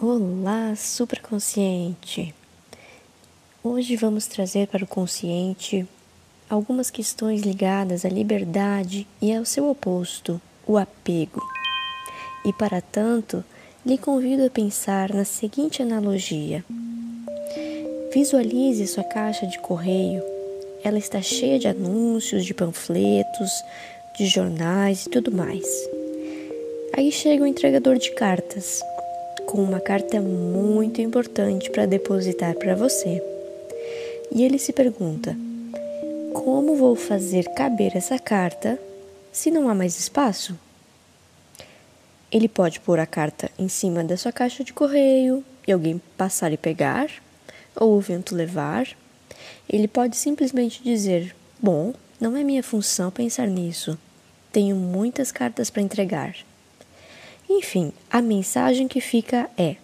Olá, superconsciente! Hoje vamos trazer para o consciente algumas questões ligadas à liberdade e ao seu oposto, o apego. E para tanto, lhe convido a pensar na seguinte analogia: visualize sua caixa de correio. Ela está cheia de anúncios, de panfletos, de jornais e tudo mais. Aí chega o entregador de cartas com uma carta muito importante para depositar para você. E ele se pergunta: como vou fazer caber essa carta se não há mais espaço? Ele pode pôr a carta em cima da sua caixa de correio e alguém passar e pegar, ou o vento levar. Ele pode simplesmente dizer: Bom, não é minha função pensar nisso. Tenho muitas cartas para entregar. Enfim, a mensagem que fica é: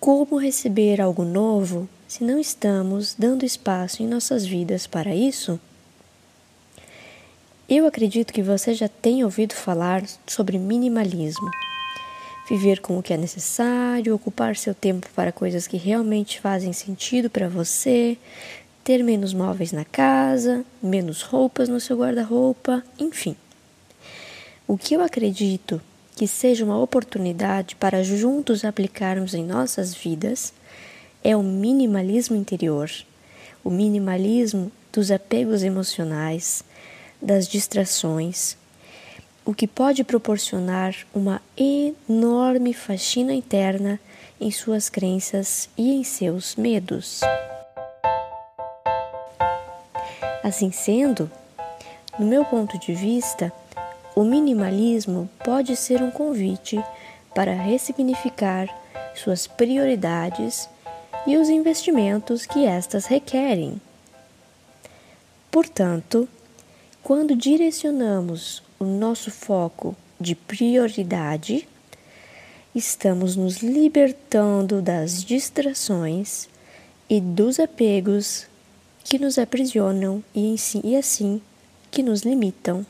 como receber algo novo se não estamos dando espaço em nossas vidas para isso? Eu acredito que você já tem ouvido falar sobre minimalismo. Viver com o que é necessário, ocupar seu tempo para coisas que realmente fazem sentido para você, ter menos móveis na casa, menos roupas no seu guarda-roupa, enfim. O que eu acredito que seja uma oportunidade para juntos aplicarmos em nossas vidas é o minimalismo interior, o minimalismo dos apegos emocionais, das distrações, o que pode proporcionar uma enorme faxina interna em suas crenças e em seus medos. Assim sendo, no meu ponto de vista, o minimalismo pode ser um convite para ressignificar suas prioridades e os investimentos que estas requerem. Portanto, quando direcionamos o nosso foco de prioridade, estamos nos libertando das distrações e dos apegos que nos aprisionam e, e assim que nos limitam.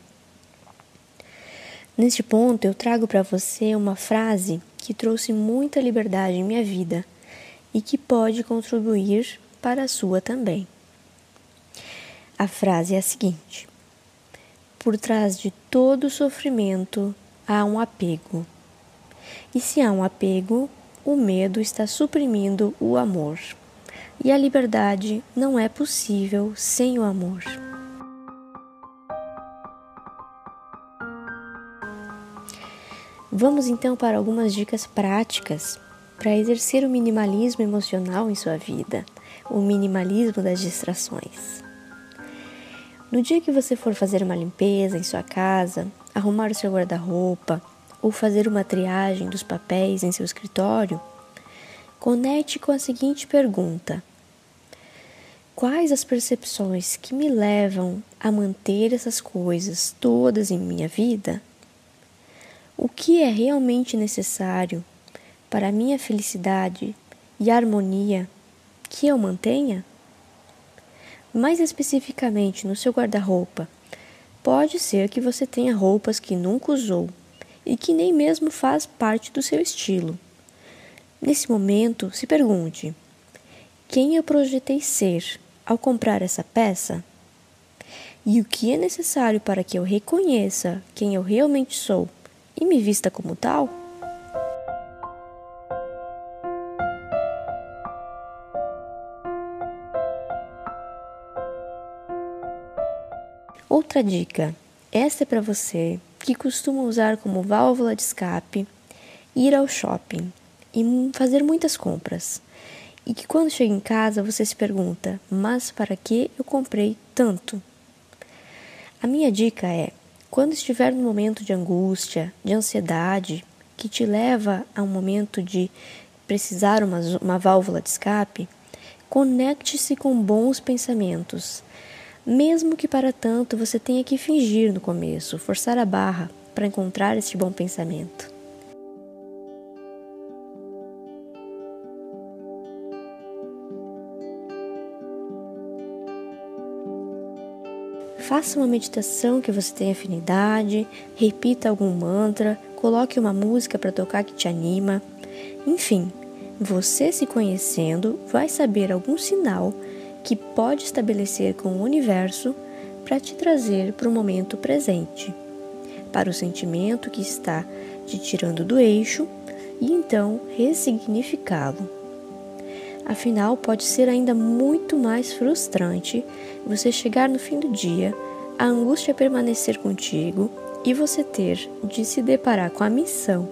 Neste ponto, eu trago para você uma frase que trouxe muita liberdade em minha vida e que pode contribuir para a sua também. A frase é a seguinte: Por trás de todo sofrimento há um apego. E se há um apego, o medo está suprimindo o amor. E a liberdade não é possível sem o amor. Vamos então para algumas dicas práticas para exercer o minimalismo emocional em sua vida, o minimalismo das distrações. No dia que você for fazer uma limpeza em sua casa, arrumar o seu guarda-roupa ou fazer uma triagem dos papéis em seu escritório, conecte com a seguinte pergunta: Quais as percepções que me levam a manter essas coisas todas em minha vida? o que é realmente necessário para a minha felicidade e harmonia que eu mantenha? Mais especificamente no seu guarda-roupa, pode ser que você tenha roupas que nunca usou e que nem mesmo faz parte do seu estilo. Nesse momento, se pergunte: quem eu projetei ser ao comprar essa peça? E o que é necessário para que eu reconheça quem eu realmente sou e me vista como tal? Outra dica: essa é para você que costuma usar como válvula de escape ir ao shopping e fazer muitas compras. E que quando chega em casa você se pergunta: mas para que eu comprei tanto? A minha dica é: quando estiver no momento de angústia, de ansiedade, que te leva a um momento de precisar uma, uma válvula de escape, conecte-se com bons pensamentos. Mesmo que para tanto você tenha que fingir no começo, forçar a barra para encontrar este bom pensamento. Faça uma meditação que você tenha afinidade, repita algum mantra, coloque uma música para tocar que te anima. Enfim, você se conhecendo vai saber algum sinal que pode estabelecer com o universo para te trazer para o momento presente, para o sentimento que está te tirando do eixo e então ressignificá-lo. Afinal, pode ser ainda muito mais frustrante você chegar no fim do dia, a angústia permanecer contigo e você ter de se deparar com a missão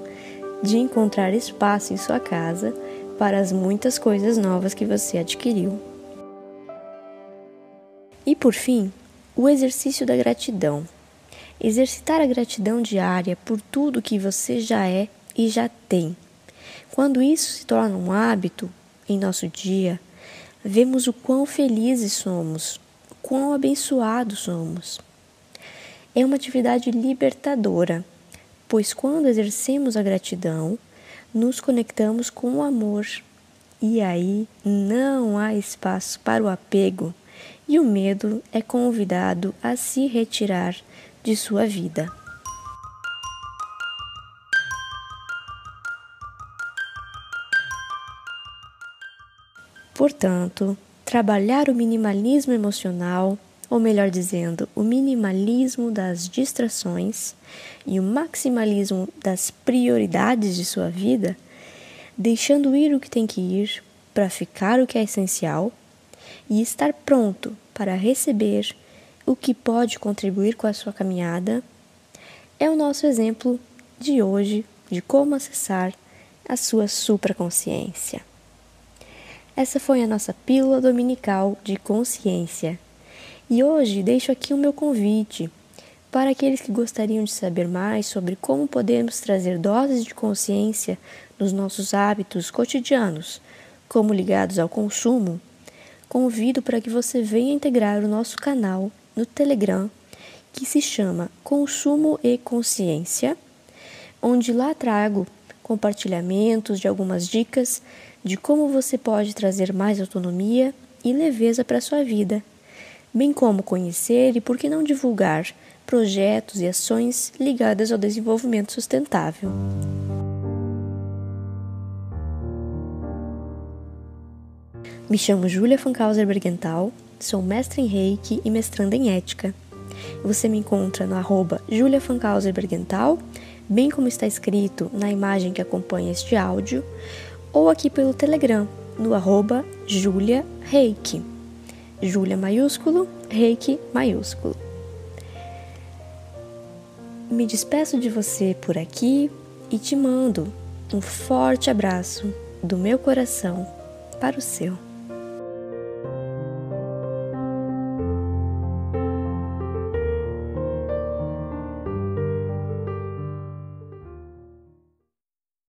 de encontrar espaço em sua casa para as muitas coisas novas que você adquiriu. E por fim, o exercício da gratidão. Exercitar a gratidão diária por tudo que você já é e já tem. Quando isso se torna um hábito em nosso dia, vemos o quão felizes somos, quão abençoados somos. É uma atividade libertadora, pois quando exercemos a gratidão, nos conectamos com o amor. E aí não há espaço para o apego, e o medo é convidado a se retirar de sua vida. Portanto, trabalhar o minimalismo emocional, ou melhor dizendo, o minimalismo das distrações e o maximalismo das prioridades de sua vida, deixando ir o que tem que ir para ficar o que é essencial e estar pronto para receber o que pode contribuir com a sua caminhada, é o nosso exemplo de hoje de como acessar a sua supraconsciência. Essa foi a nossa pílula dominical de consciência. E hoje deixo aqui o meu convite para aqueles que gostariam de saber mais sobre como podemos trazer doses de consciência nos nossos hábitos cotidianos, como ligados ao consumo, convido para que você venha integrar o nosso canal no Telegram, que se chama Consumo e Consciência, onde lá trago compartilhamentos de algumas dicas de como você pode trazer mais autonomia e leveza para a sua vida, bem como conhecer e, por que não divulgar, projetos e ações ligadas ao desenvolvimento sustentável. Me chamo Julia Fankhauser Bergental, sou mestre em Reiki e mestranda em Ética. Você me encontra no arroba Julia bem como está escrito na imagem que acompanha este áudio, ou aqui pelo Telegram, no arroba Julia Reiki. Julia maiúsculo, Reiki maiúsculo. Me despeço de você por aqui e te mando um forte abraço do meu coração para o seu.